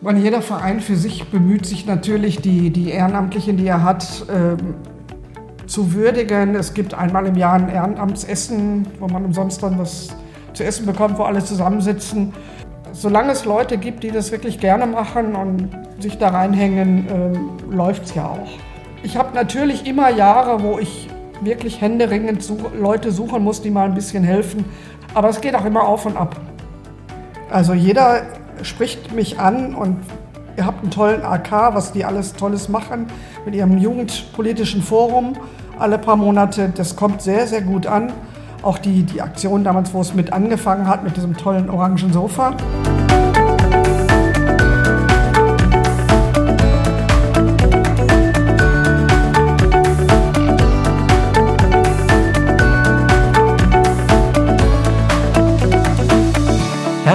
Meine, jeder Verein für sich bemüht sich natürlich, die, die Ehrenamtlichen, die er hat, ähm, zu würdigen. Es gibt einmal im Jahr ein Ehrenamtsessen, wo man umsonst dann was zu essen bekommt, wo alle zusammensitzen. Solange es Leute gibt, die das wirklich gerne machen und sich da reinhängen, äh, läuft es ja auch. Ich habe natürlich immer Jahre, wo ich wirklich händeringend such Leute suchen muss, die mal ein bisschen helfen. Aber es geht auch immer auf und ab. Also jeder spricht mich an und ihr habt einen tollen AK, was die alles Tolles machen mit ihrem Jugendpolitischen Forum alle paar Monate. Das kommt sehr, sehr gut an. Auch die, die Aktion damals, wo es mit angefangen hat, mit diesem tollen orangen Sofa.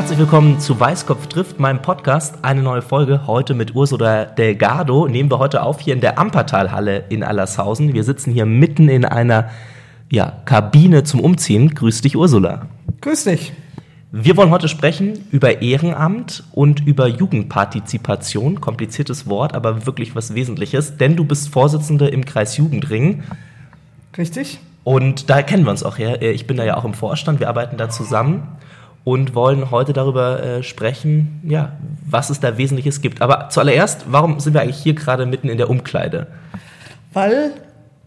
Herzlich willkommen zu Weißkopf trifft, meinem Podcast. Eine neue Folge heute mit Ursula Delgado. Nehmen wir heute auf hier in der Ampertalhalle in Allershausen. Wir sitzen hier mitten in einer ja, Kabine zum Umziehen. Grüß dich, Ursula. Grüß dich. Wir wollen heute sprechen über Ehrenamt und über Jugendpartizipation. Kompliziertes Wort, aber wirklich was Wesentliches, denn du bist Vorsitzende im Kreis Jugendring. Richtig. Und da kennen wir uns auch her. Ich bin da ja auch im Vorstand, wir arbeiten da zusammen und wollen heute darüber äh, sprechen, ja, was es da Wesentliches gibt. Aber zuallererst, warum sind wir eigentlich hier gerade mitten in der Umkleide? Weil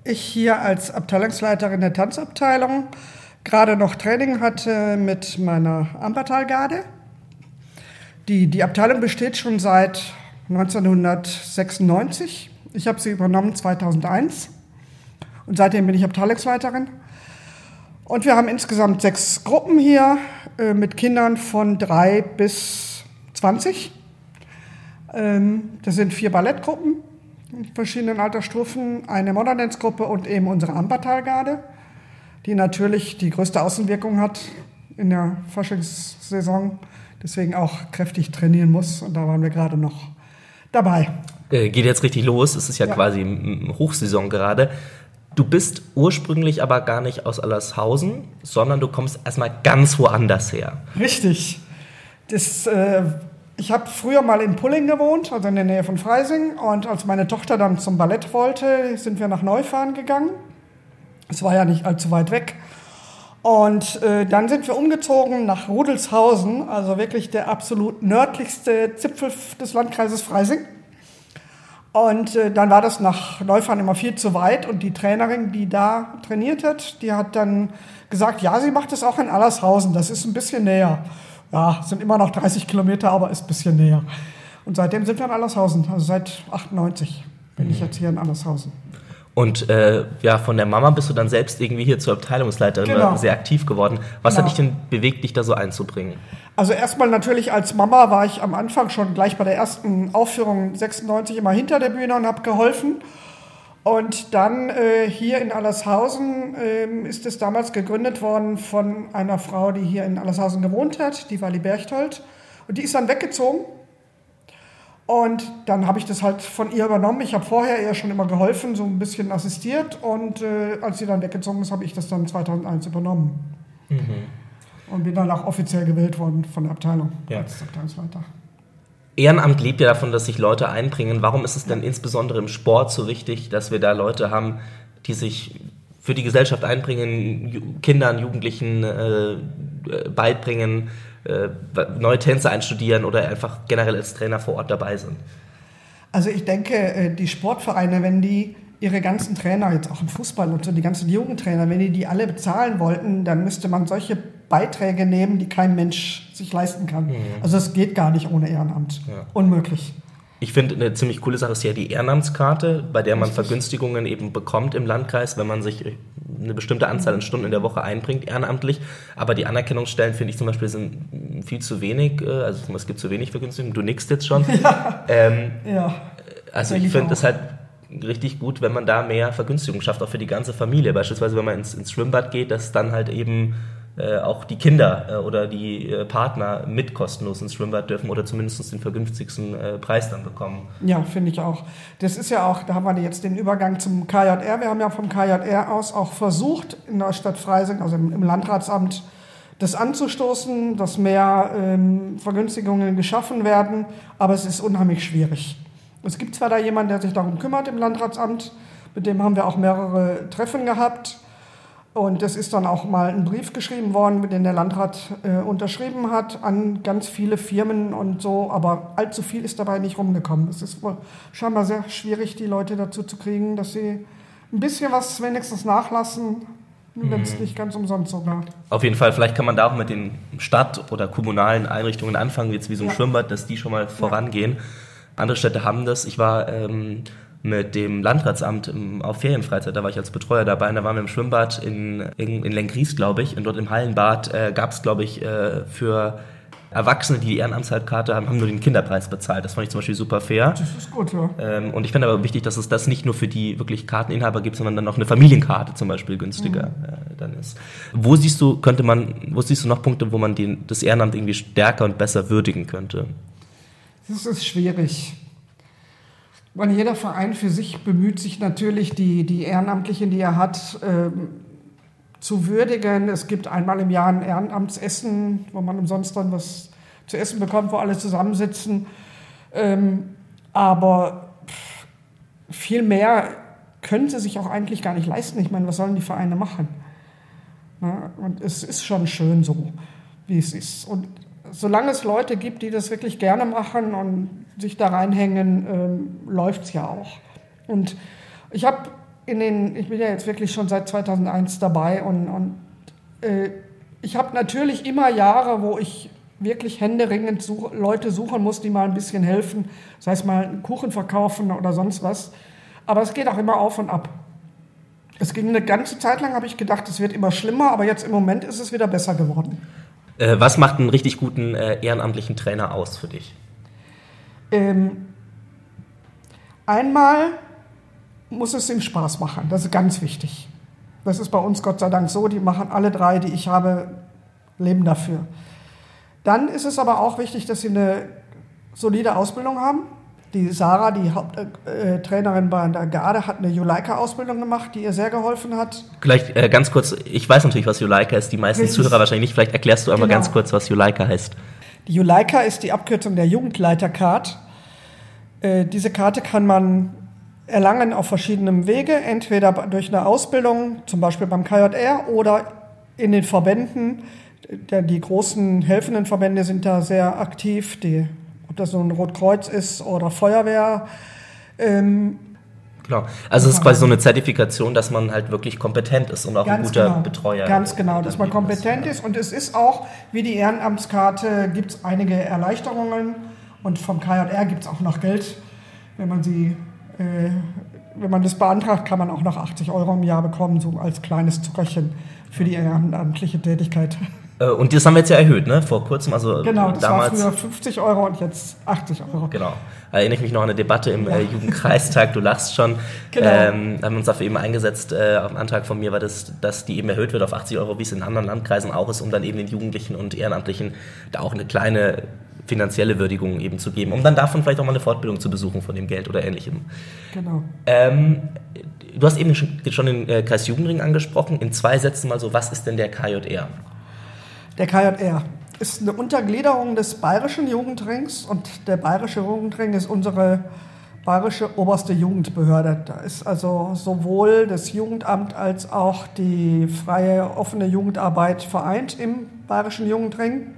ich hier als Abteilungsleiterin der Tanzabteilung gerade noch Training hatte mit meiner Ampertalgarde. Die, die Abteilung besteht schon seit 1996. Ich habe sie übernommen 2001 und seitdem bin ich Abteilungsleiterin. Und wir haben insgesamt sechs Gruppen hier äh, mit Kindern von drei bis 20. Ähm, das sind vier Ballettgruppen in verschiedenen Altersstufen, eine Modern Dance Gruppe und eben unsere Ampertalgarde, die natürlich die größte Außenwirkung hat in der Faschingssaison, deswegen auch kräftig trainieren muss. Und da waren wir gerade noch dabei. Äh, geht jetzt richtig los. Es ist ja, ja. quasi Hochsaison gerade. Du bist ursprünglich aber gar nicht aus Allershausen, sondern du kommst erstmal ganz woanders her. Richtig. Das, äh, ich habe früher mal in Pulling gewohnt, also in der Nähe von Freising. Und als meine Tochter dann zum Ballett wollte, sind wir nach Neufahren gegangen. Es war ja nicht allzu weit weg. Und äh, dann sind wir umgezogen nach Rudelshausen, also wirklich der absolut nördlichste Zipfel des Landkreises Freising. Und äh, dann war das nach Neufahren immer viel zu weit und die Trainerin, die da trainiert hat, die hat dann gesagt, ja, sie macht das auch in Allershausen, das ist ein bisschen näher. Ja, sind immer noch 30 Kilometer, aber ist ein bisschen näher. Und seitdem sind wir in Allershausen, also seit 98 bin mhm. ich jetzt hier in Allershausen. Und äh, ja, von der Mama bist du dann selbst irgendwie hier zur Abteilungsleiterin genau. sehr aktiv geworden. Was genau. hat dich denn bewegt, dich da so einzubringen? Also erstmal natürlich als Mama war ich am Anfang schon gleich bei der ersten Aufführung 96 immer hinter der Bühne und habe geholfen. Und dann äh, hier in Allershausen äh, ist es damals gegründet worden von einer Frau, die hier in Allershausen gewohnt hat, die Wally Berchtold. Und die ist dann weggezogen und dann habe ich das halt von ihr übernommen. Ich habe vorher ihr schon immer geholfen, so ein bisschen assistiert. Und äh, als sie dann weggezogen ist, habe ich das dann 2001 übernommen. Mhm. Und bin dann auch offiziell gewählt worden von der Abteilung ja. als Abteilungsleiter. Ehrenamt lebt ja davon, dass sich Leute einbringen. Warum ist es denn insbesondere im Sport so wichtig, dass wir da Leute haben, die sich für die Gesellschaft einbringen, Kindern, Jugendlichen äh, äh beibringen, äh, neue Tänze einstudieren oder einfach generell als Trainer vor Ort dabei sind? Also ich denke, äh, die Sportvereine, wenn die ihre ganzen Trainer, jetzt auch im Fußball und so, die ganzen Jugendtrainer, wenn die die alle bezahlen wollten, dann müsste man solche Beiträge nehmen, die kein Mensch sich leisten kann. Mhm. Also es geht gar nicht ohne Ehrenamt. Ja. Unmöglich. Ich finde, eine ziemlich coole Sache ist ja die Ehrenamtskarte, bei der man Vergünstigungen eben bekommt im Landkreis, wenn man sich eine bestimmte Anzahl an Stunden in der Woche einbringt, ehrenamtlich. Aber die Anerkennungsstellen, finde ich zum Beispiel, sind viel zu wenig. Äh, also es gibt zu wenig Vergünstigungen. Du nickst jetzt schon. Ja. Ähm, ja. Also ich finde es halt richtig gut, wenn man da mehr Vergünstigung schafft, auch für die ganze Familie. Beispielsweise, wenn man ins, ins Schwimmbad geht, dass dann halt eben äh, auch die Kinder äh, oder die äh, Partner mit kostenlos ins Schwimmbad dürfen oder zumindest den vergünstigsten äh, Preis dann bekommen. Ja, finde ich auch. Das ist ja auch, da haben wir jetzt den Übergang zum KJR. Wir haben ja vom KJR aus auch versucht, in der Stadt Freising, also im, im Landratsamt, das anzustoßen, dass mehr ähm, Vergünstigungen geschaffen werden, aber es ist unheimlich schwierig. Es gibt zwar da jemanden, der sich darum kümmert im Landratsamt, mit dem haben wir auch mehrere Treffen gehabt. Und es ist dann auch mal ein Brief geschrieben worden, den der Landrat äh, unterschrieben hat an ganz viele Firmen und so. Aber allzu viel ist dabei nicht rumgekommen. Es ist wohl scheinbar sehr schwierig, die Leute dazu zu kriegen, dass sie ein bisschen was wenigstens nachlassen, wenn es mhm. nicht ganz umsonst sogar. Auf jeden Fall, vielleicht kann man da auch mit den Stadt- oder kommunalen Einrichtungen anfangen, jetzt wie so ein ja. Schwimmbad, dass die schon mal vorangehen. Ja. Andere Städte haben das. Ich war ähm, mit dem Landratsamt auf Ferienfreizeit, da war ich als Betreuer dabei und da waren wir im Schwimmbad in, in, in Lenkries, glaube ich, und dort im Hallenbad äh, gab es, glaube ich, äh, für Erwachsene, die die Ehrenamtskarte haben, haben nur den Kinderpreis bezahlt. Das fand ich zum Beispiel super fair. Das ist gut, ja. Ähm, und ich finde aber wichtig, dass es das nicht nur für die wirklich Karteninhaber gibt, sondern dann noch eine Familienkarte zum Beispiel günstiger mhm. äh, dann ist. Wo siehst du, könnte man, wo siehst du noch Punkte, wo man den, das Ehrenamt irgendwie stärker und besser würdigen könnte? Das ist schwierig. Weil jeder Verein für sich bemüht sich natürlich, die, die Ehrenamtlichen, die er hat, ähm, zu würdigen. Es gibt einmal im Jahr ein Ehrenamtsessen, wo man umsonst dann was zu essen bekommt, wo alle zusammensitzen. Ähm, aber viel mehr können sie sich auch eigentlich gar nicht leisten. Ich meine, was sollen die Vereine machen? Na, und es ist schon schön so, wie es ist. Und solange es Leute gibt, die das wirklich gerne machen und sich da reinhängen, ähm, läuft es ja auch. Und ich habe in den, ich bin ja jetzt wirklich schon seit 2001 dabei und, und äh, ich habe natürlich immer Jahre, wo ich wirklich händeringend such, Leute suchen muss, die mal ein bisschen helfen, sei es mal einen Kuchen verkaufen oder sonst was. Aber es geht auch immer auf und ab. Es ging eine ganze Zeit lang, habe ich gedacht, es wird immer schlimmer, aber jetzt im Moment ist es wieder besser geworden. Äh, was macht einen richtig guten äh, ehrenamtlichen Trainer aus für dich? Ähm, einmal muss es ihm Spaß machen. Das ist ganz wichtig. Das ist bei uns Gott sei Dank so. Die machen alle drei, die ich habe, leben dafür. Dann ist es aber auch wichtig, dass sie eine solide Ausbildung haben. Die Sarah, die Haupttrainerin äh, bei der Garde, hat eine Juleika-Ausbildung gemacht, die ihr sehr geholfen hat. Vielleicht äh, ganz kurz, ich weiß natürlich, was Juleika ist, die meisten. Zuhörer wahrscheinlich nicht. Vielleicht erklärst du einmal genau. ganz kurz, was Juleika heißt. Die Juleika ist die Abkürzung der Jugendleitercard. Äh, diese Karte kann man erlangen auf verschiedenem Wege, entweder durch eine Ausbildung, zum Beispiel beim KJR oder in den Verbänden. Die großen helfenden Verbände sind da sehr aktiv, die, ob das ein Rotkreuz ist oder Feuerwehr. Ähm, Genau. Also es ist quasi so eine Zertifikation, dass man halt wirklich kompetent ist und auch ein guter genau, Betreuer. Ganz genau, dass man kompetent ist. Und es ist auch, wie die Ehrenamtskarte, gibt es einige Erleichterungen. Und vom KJR gibt es auch noch Geld, wenn man sie äh, wenn man das beantragt, kann man auch noch 80 Euro im Jahr bekommen, so als kleines Zuckerchen für die ehrenamtliche Tätigkeit. Äh, und das haben wir jetzt ja erhöht, ne? Vor kurzem, also genau, das damals. war früher 50 Euro und jetzt 80 Euro. Genau. Erinnere ich mich noch an eine Debatte im ja. äh, Jugendkreistag, du lachst schon. Genau. Ähm, haben uns dafür eben eingesetzt, äh, auf einen Antrag von mir war das, dass die eben erhöht wird auf 80 Euro, wie es in anderen Landkreisen auch ist, um dann eben den Jugendlichen und Ehrenamtlichen da auch eine kleine finanzielle Würdigung eben zu geben, um dann davon vielleicht auch mal eine Fortbildung zu besuchen von dem Geld oder ähnlichem. Genau. Ähm, du hast eben schon den äh, Kreis Jugendring angesprochen. In zwei Sätzen mal so, was ist denn der KJR? Der KJR ist eine Untergliederung des Bayerischen Jugendrings und der Bayerische Jugendring ist unsere bayerische oberste Jugendbehörde. Da ist also sowohl das Jugendamt als auch die freie offene Jugendarbeit vereint im Bayerischen Jugendring.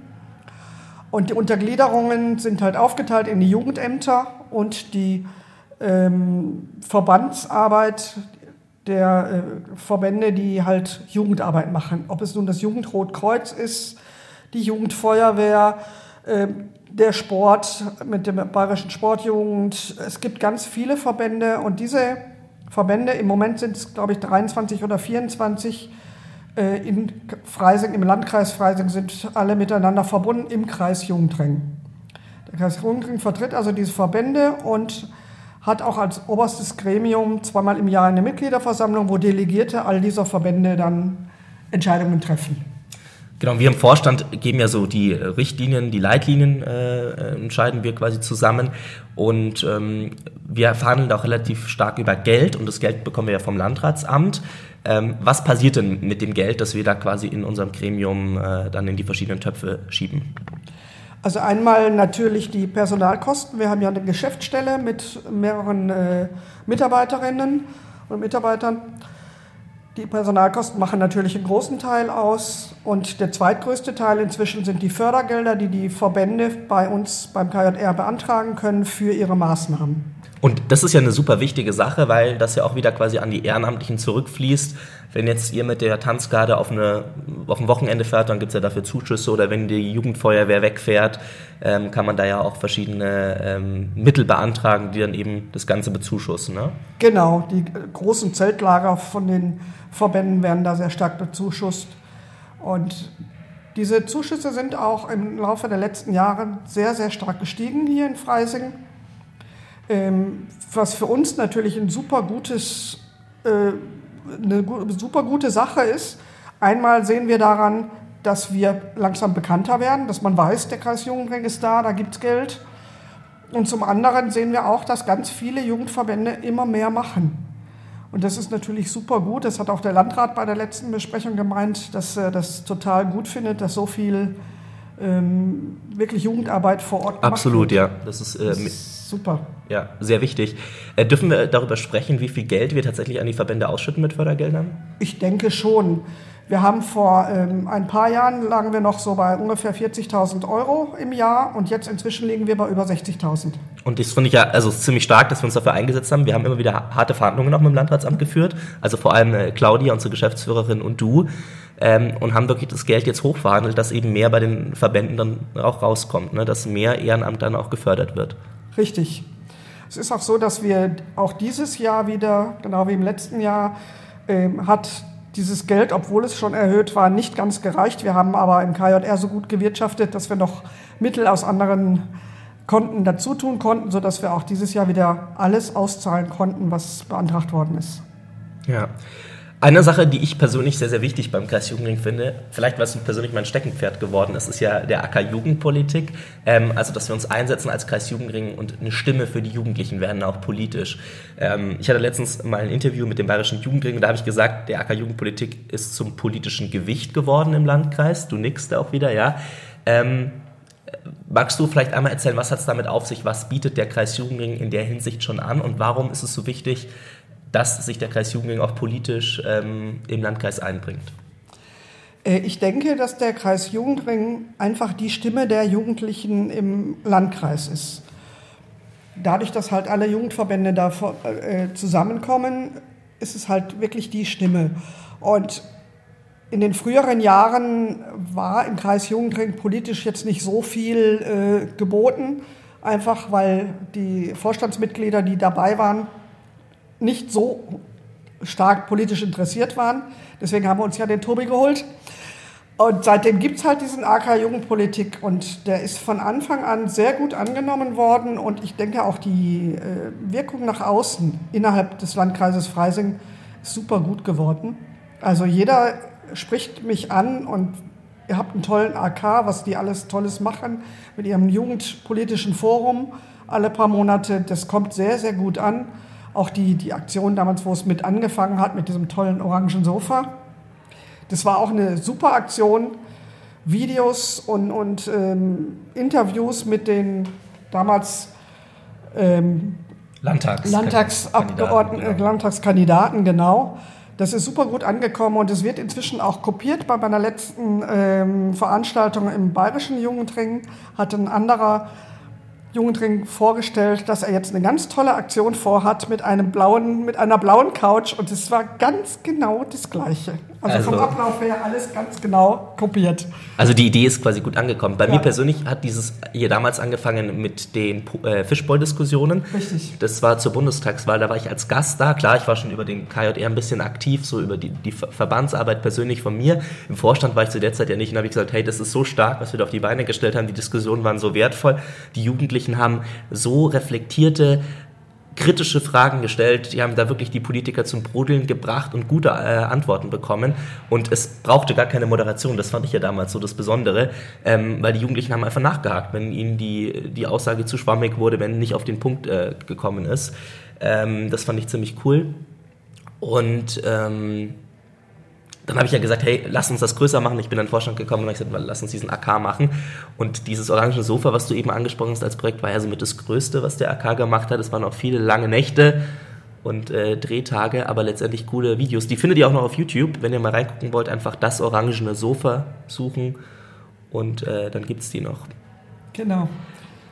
Und die Untergliederungen sind halt aufgeteilt in die Jugendämter und die ähm, Verbandsarbeit der äh, Verbände, die halt Jugendarbeit machen. Ob es nun das Jugendrotkreuz ist, die Jugendfeuerwehr, äh, der Sport mit der Bayerischen Sportjugend. Es gibt ganz viele Verbände und diese Verbände, im Moment sind es, glaube ich, 23 oder 24, äh, in Freising, im Landkreis Freising sind alle miteinander verbunden im Kreis Jungdring. Der Kreis Jungdring vertritt also diese Verbände und hat auch als oberstes Gremium zweimal im Jahr eine Mitgliederversammlung, wo Delegierte all dieser Verbände dann Entscheidungen treffen. Genau, wir im Vorstand geben ja so die Richtlinien, die Leitlinien äh, entscheiden wir quasi zusammen und ähm, wir verhandeln auch relativ stark über Geld und das Geld bekommen wir ja vom Landratsamt. Ähm, was passiert denn mit dem Geld, das wir da quasi in unserem Gremium äh, dann in die verschiedenen Töpfe schieben? Also einmal natürlich die Personalkosten. Wir haben ja eine Geschäftsstelle mit mehreren äh, Mitarbeiterinnen und Mitarbeitern. Die Personalkosten machen natürlich einen großen Teil aus und der zweitgrößte Teil inzwischen sind die Fördergelder, die die Verbände bei uns beim KJR beantragen können für ihre Maßnahmen. Und das ist ja eine super wichtige Sache, weil das ja auch wieder quasi an die Ehrenamtlichen zurückfließt. Wenn jetzt ihr mit der Tanzgarde auf, eine, auf ein Wochenende fährt, dann gibt es ja dafür Zuschüsse oder wenn die Jugendfeuerwehr wegfährt, ähm, kann man da ja auch verschiedene ähm, Mittel beantragen, die dann eben das Ganze bezuschussen. Ne? Genau, die großen Zeltlager von den Verbänden werden da sehr stark bezuschusst. Und diese Zuschüsse sind auch im Laufe der letzten Jahre sehr, sehr stark gestiegen hier in Freising. Ähm, was für uns natürlich ein super gutes, äh, eine super gute Sache ist. Einmal sehen wir daran, dass wir langsam bekannter werden, dass man weiß, der Kreis Jugendring ist da, da gibt es Geld. Und zum anderen sehen wir auch, dass ganz viele Jugendverbände immer mehr machen. Und das ist natürlich super gut. Das hat auch der Landrat bei der letzten Besprechung gemeint, dass er das total gut findet, dass so viel ähm, wirklich Jugendarbeit vor Ort Absolut, ja. Das ist, äh, das ist super. Ja, sehr wichtig. Äh, dürfen wir darüber sprechen, wie viel Geld wir tatsächlich an die Verbände ausschütten mit Fördergeldern? Ich denke schon. Wir haben vor ähm, ein paar Jahren lagen wir noch so bei ungefähr 40.000 Euro im Jahr und jetzt inzwischen liegen wir bei über 60.000. Und das finde ich ja also ziemlich stark, dass wir uns dafür eingesetzt haben. Wir haben immer wieder harte Verhandlungen auch mit dem Landratsamt geführt, also vor allem äh, Claudia, unsere Geschäftsführerin und du ähm, und haben wirklich das Geld jetzt hochverhandelt, dass eben mehr bei den Verbänden dann auch rauskommt, ne? dass mehr Ehrenamt dann auch gefördert wird. Richtig. Es ist auch so, dass wir auch dieses Jahr wieder, genau wie im letzten Jahr, ähm, hat dieses Geld, obwohl es schon erhöht war, nicht ganz gereicht. Wir haben aber im KJR so gut gewirtschaftet, dass wir noch Mittel aus anderen Konten dazu tun konnten, sodass wir auch dieses Jahr wieder alles auszahlen konnten, was beantragt worden ist. Ja. Eine Sache, die ich persönlich sehr, sehr wichtig beim Kreis Jugendring finde, vielleicht weil es persönlich mein Steckenpferd geworden ist, ist ja der Acker Jugendpolitik. Ähm, also, dass wir uns einsetzen als Kreis Jugendring und eine Stimme für die Jugendlichen werden, auch politisch. Ähm, ich hatte letztens mal ein Interview mit dem Bayerischen Jugendring und da habe ich gesagt, der Acker Jugendpolitik ist zum politischen Gewicht geworden im Landkreis. Du nickst auch wieder, ja. Ähm, magst du vielleicht einmal erzählen, was hat es damit auf sich? Was bietet der Kreis Jugendring in der Hinsicht schon an und warum ist es so wichtig, dass sich der Kreis Jugendring auch politisch ähm, im Landkreis einbringt? Äh, ich denke, dass der Kreis Jugendring einfach die Stimme der Jugendlichen im Landkreis ist. Dadurch, dass halt alle Jugendverbände da äh, zusammenkommen, ist es halt wirklich die Stimme. Und in den früheren Jahren war im Kreis Jugendring politisch jetzt nicht so viel äh, geboten, einfach weil die Vorstandsmitglieder, die dabei waren, nicht so stark politisch interessiert waren. Deswegen haben wir uns ja den Tobi geholt. Und seitdem gibt es halt diesen AK Jugendpolitik und der ist von Anfang an sehr gut angenommen worden und ich denke auch die äh, Wirkung nach außen innerhalb des Landkreises Freising ist super gut geworden. Also jeder spricht mich an und ihr habt einen tollen AK, was die alles Tolles machen mit ihrem jugendpolitischen Forum alle paar Monate. Das kommt sehr, sehr gut an. Auch die, die Aktion damals, wo es mit angefangen hat, mit diesem tollen orangen Sofa. Das war auch eine super Aktion. Videos und, und ähm, Interviews mit den damals ähm, Landtags Landtagsabgeordneten, genau. Landtagskandidaten, genau. Das ist super gut angekommen und es wird inzwischen auch kopiert. Bei meiner letzten ähm, Veranstaltung im Bayerischen Jugendring hat ein anderer Jugendring vorgestellt, dass er jetzt eine ganz tolle Aktion vorhat mit einem blauen, mit einer blauen Couch und es war ganz genau das Gleiche. Also, also, vom Ablauf her alles ganz genau kopiert. Also die Idee ist quasi gut angekommen. Bei ja. mir persönlich hat dieses hier damals angefangen mit den äh, Fischbowl-Diskussionen. Richtig. Das war zur Bundestagswahl, da war ich als Gast da. Klar, ich war schon über den KJR ein bisschen aktiv, so über die, die Verbandsarbeit persönlich von mir. Im Vorstand war ich zu der Zeit ja nicht und habe ich gesagt, hey, das ist so stark, was wir da auf die Beine gestellt haben. Die Diskussionen waren so wertvoll. Die Jugendlichen haben so reflektierte kritische Fragen gestellt, die haben da wirklich die Politiker zum Brodeln gebracht und gute äh, Antworten bekommen. Und es brauchte gar keine Moderation, das fand ich ja damals so das Besondere, ähm, weil die Jugendlichen haben einfach nachgehakt, wenn ihnen die, die Aussage zu schwammig wurde, wenn nicht auf den Punkt äh, gekommen ist. Ähm, das fand ich ziemlich cool. Und ähm, dann habe ich ja gesagt, hey, lass uns das größer machen. Ich bin an den Vorstand gekommen und habe gesagt, lass uns diesen AK machen. Und dieses orange Sofa, was du eben angesprochen hast als Projekt, war ja somit das Größte, was der AK gemacht hat. Es waren auch viele lange Nächte und äh, Drehtage, aber letztendlich coole Videos. Die findet ihr auch noch auf YouTube. Wenn ihr mal reingucken wollt, einfach das orangene Sofa suchen und äh, dann gibt es die noch. Genau.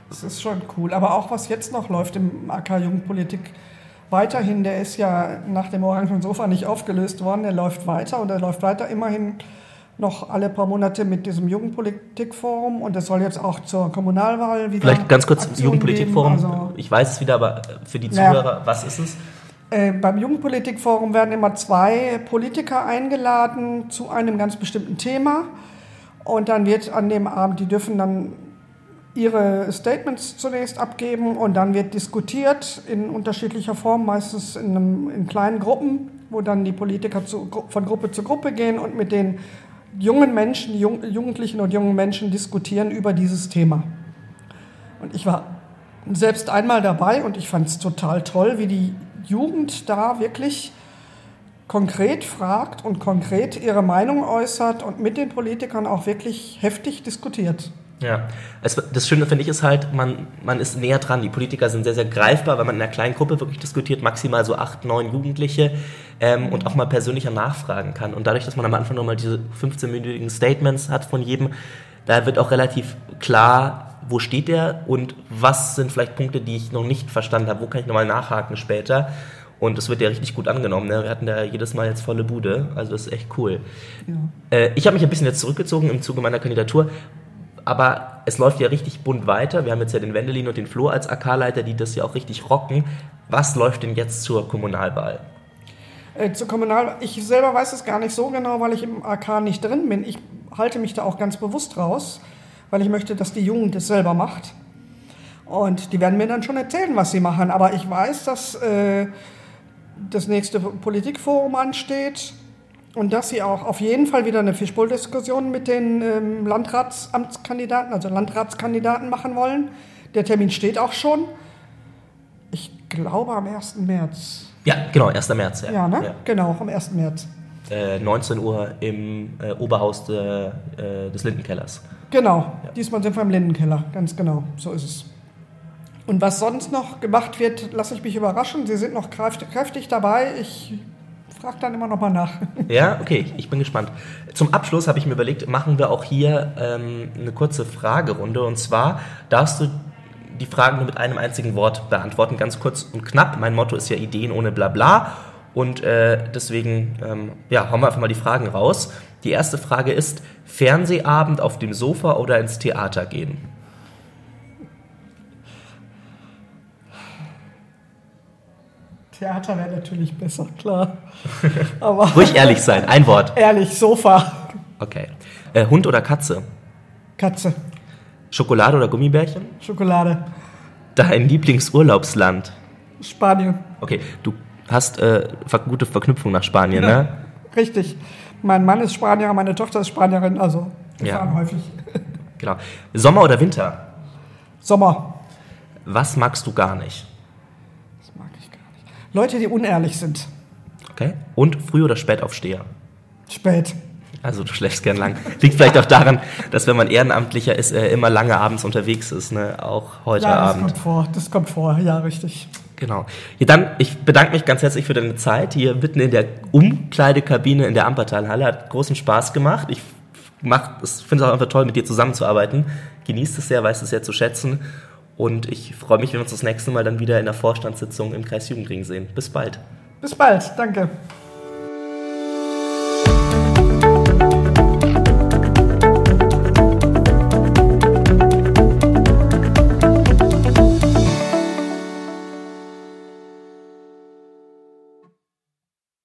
Das ist schon cool. Aber auch was jetzt noch läuft im AK Jugendpolitik, weiterhin, der ist ja nach dem Orangen Sofa nicht aufgelöst worden, der läuft weiter und er läuft weiter immerhin noch alle paar Monate mit diesem Jugendpolitikforum und es soll jetzt auch zur Kommunalwahl wieder. Vielleicht ganz kurz Aktion Jugendpolitikforum. Also, ich weiß es wieder, aber für die Zuhörer, ja, was ist es? Äh, beim Jugendpolitikforum werden immer zwei Politiker eingeladen zu einem ganz bestimmten Thema und dann wird an dem Abend, die dürfen dann ihre Statements zunächst abgeben und dann wird diskutiert in unterschiedlicher Form, meistens in, einem, in kleinen Gruppen, wo dann die Politiker zu, von Gruppe zu Gruppe gehen und mit den jungen Menschen, Jung, Jugendlichen und jungen Menschen diskutieren über dieses Thema. Und ich war selbst einmal dabei und ich fand es total toll, wie die Jugend da wirklich konkret fragt und konkret ihre Meinung äußert und mit den Politikern auch wirklich heftig diskutiert. Ja, es, das Schöne finde ich ist halt, man, man ist näher dran. Die Politiker sind sehr, sehr greifbar, weil man in einer kleinen Gruppe wirklich diskutiert, maximal so acht, neun Jugendliche ähm, und auch mal persönlicher nachfragen kann. Und dadurch, dass man am Anfang nochmal diese 15-minütigen Statements hat von jedem, da wird auch relativ klar, wo steht der und was sind vielleicht Punkte, die ich noch nicht verstanden habe, wo kann ich nochmal nachhaken später. Und das wird ja richtig gut angenommen. Ne? Wir hatten da jedes Mal jetzt volle Bude. Also das ist echt cool. Ja. Äh, ich habe mich ein bisschen jetzt zurückgezogen im Zuge meiner Kandidatur aber es läuft ja richtig bunt weiter. Wir haben jetzt ja den Wendelin und den Flo als AK-Leiter, die das ja auch richtig rocken. Was läuft denn jetzt zur Kommunalwahl? Äh, zur Kommunalwahl, ich selber weiß es gar nicht so genau, weil ich im AK nicht drin bin. Ich halte mich da auch ganz bewusst raus, weil ich möchte, dass die Jugend es selber macht. Und die werden mir dann schon erzählen, was sie machen. Aber ich weiß, dass äh, das nächste Politikforum ansteht und dass sie auch auf jeden Fall wieder eine Fischbowl-Diskussion mit den ähm, Landratsamtskandidaten, also Landratskandidaten machen wollen. Der Termin steht auch schon. Ich glaube am 1. März. Ja, genau, 1. März. Ja, ja ne? Ja. Genau, am 1. März. Äh, 19 Uhr im äh, Oberhaus de, äh, des Lindenkellers. Genau, ja. diesmal sind wir im Lindenkeller, ganz genau, so ist es. Und was sonst noch gemacht wird, lasse ich mich überraschen. Sie sind noch kräftig dabei. Ich frag dann immer noch mal nach. Ja, okay, ich bin gespannt. Zum Abschluss habe ich mir überlegt, machen wir auch hier ähm, eine kurze Fragerunde. Und zwar darfst du die Fragen nur mit einem einzigen Wort beantworten, ganz kurz und knapp. Mein Motto ist ja Ideen ohne Blabla. Und äh, deswegen ähm, ja, hauen wir einfach mal die Fragen raus. Die erste Frage ist: Fernsehabend auf dem Sofa oder ins Theater gehen? Theater wäre natürlich besser, klar. Aber Ruhig ehrlich sein, ein Wort. Ehrlich, Sofa. Okay. Äh, Hund oder Katze? Katze. Schokolade oder Gummibärchen? Schokolade. Dein Lieblingsurlaubsland? Spanien. Okay, du hast äh, gute Verknüpfung nach Spanien, ja, ne? Richtig. Mein Mann ist Spanier, meine Tochter ist Spanierin, also wir ja. fahren häufig. Genau. Sommer oder Winter? Sommer. Was magst du gar nicht? Leute, die unehrlich sind. Okay. Und früh oder spät aufsteher? Spät. Also du schläfst gern lang. Liegt vielleicht auch daran, dass wenn man Ehrenamtlicher ist, er immer lange abends unterwegs ist, ne? Auch heute ja, das Abend. Kommt vor. Das kommt vor, ja, richtig. Genau. Ja, dann, ich bedanke mich ganz herzlich für deine Zeit hier mitten in der Umkleidekabine in der Ampertalhalle. Hat großen Spaß gemacht. Ich finde es auch einfach toll, mit dir zusammenzuarbeiten. Genießt es sehr, weiß es sehr zu schätzen. Und ich freue mich, wenn wir uns das nächste Mal dann wieder in der Vorstandssitzung im Kreis Jugendring sehen. Bis bald. Bis bald, danke.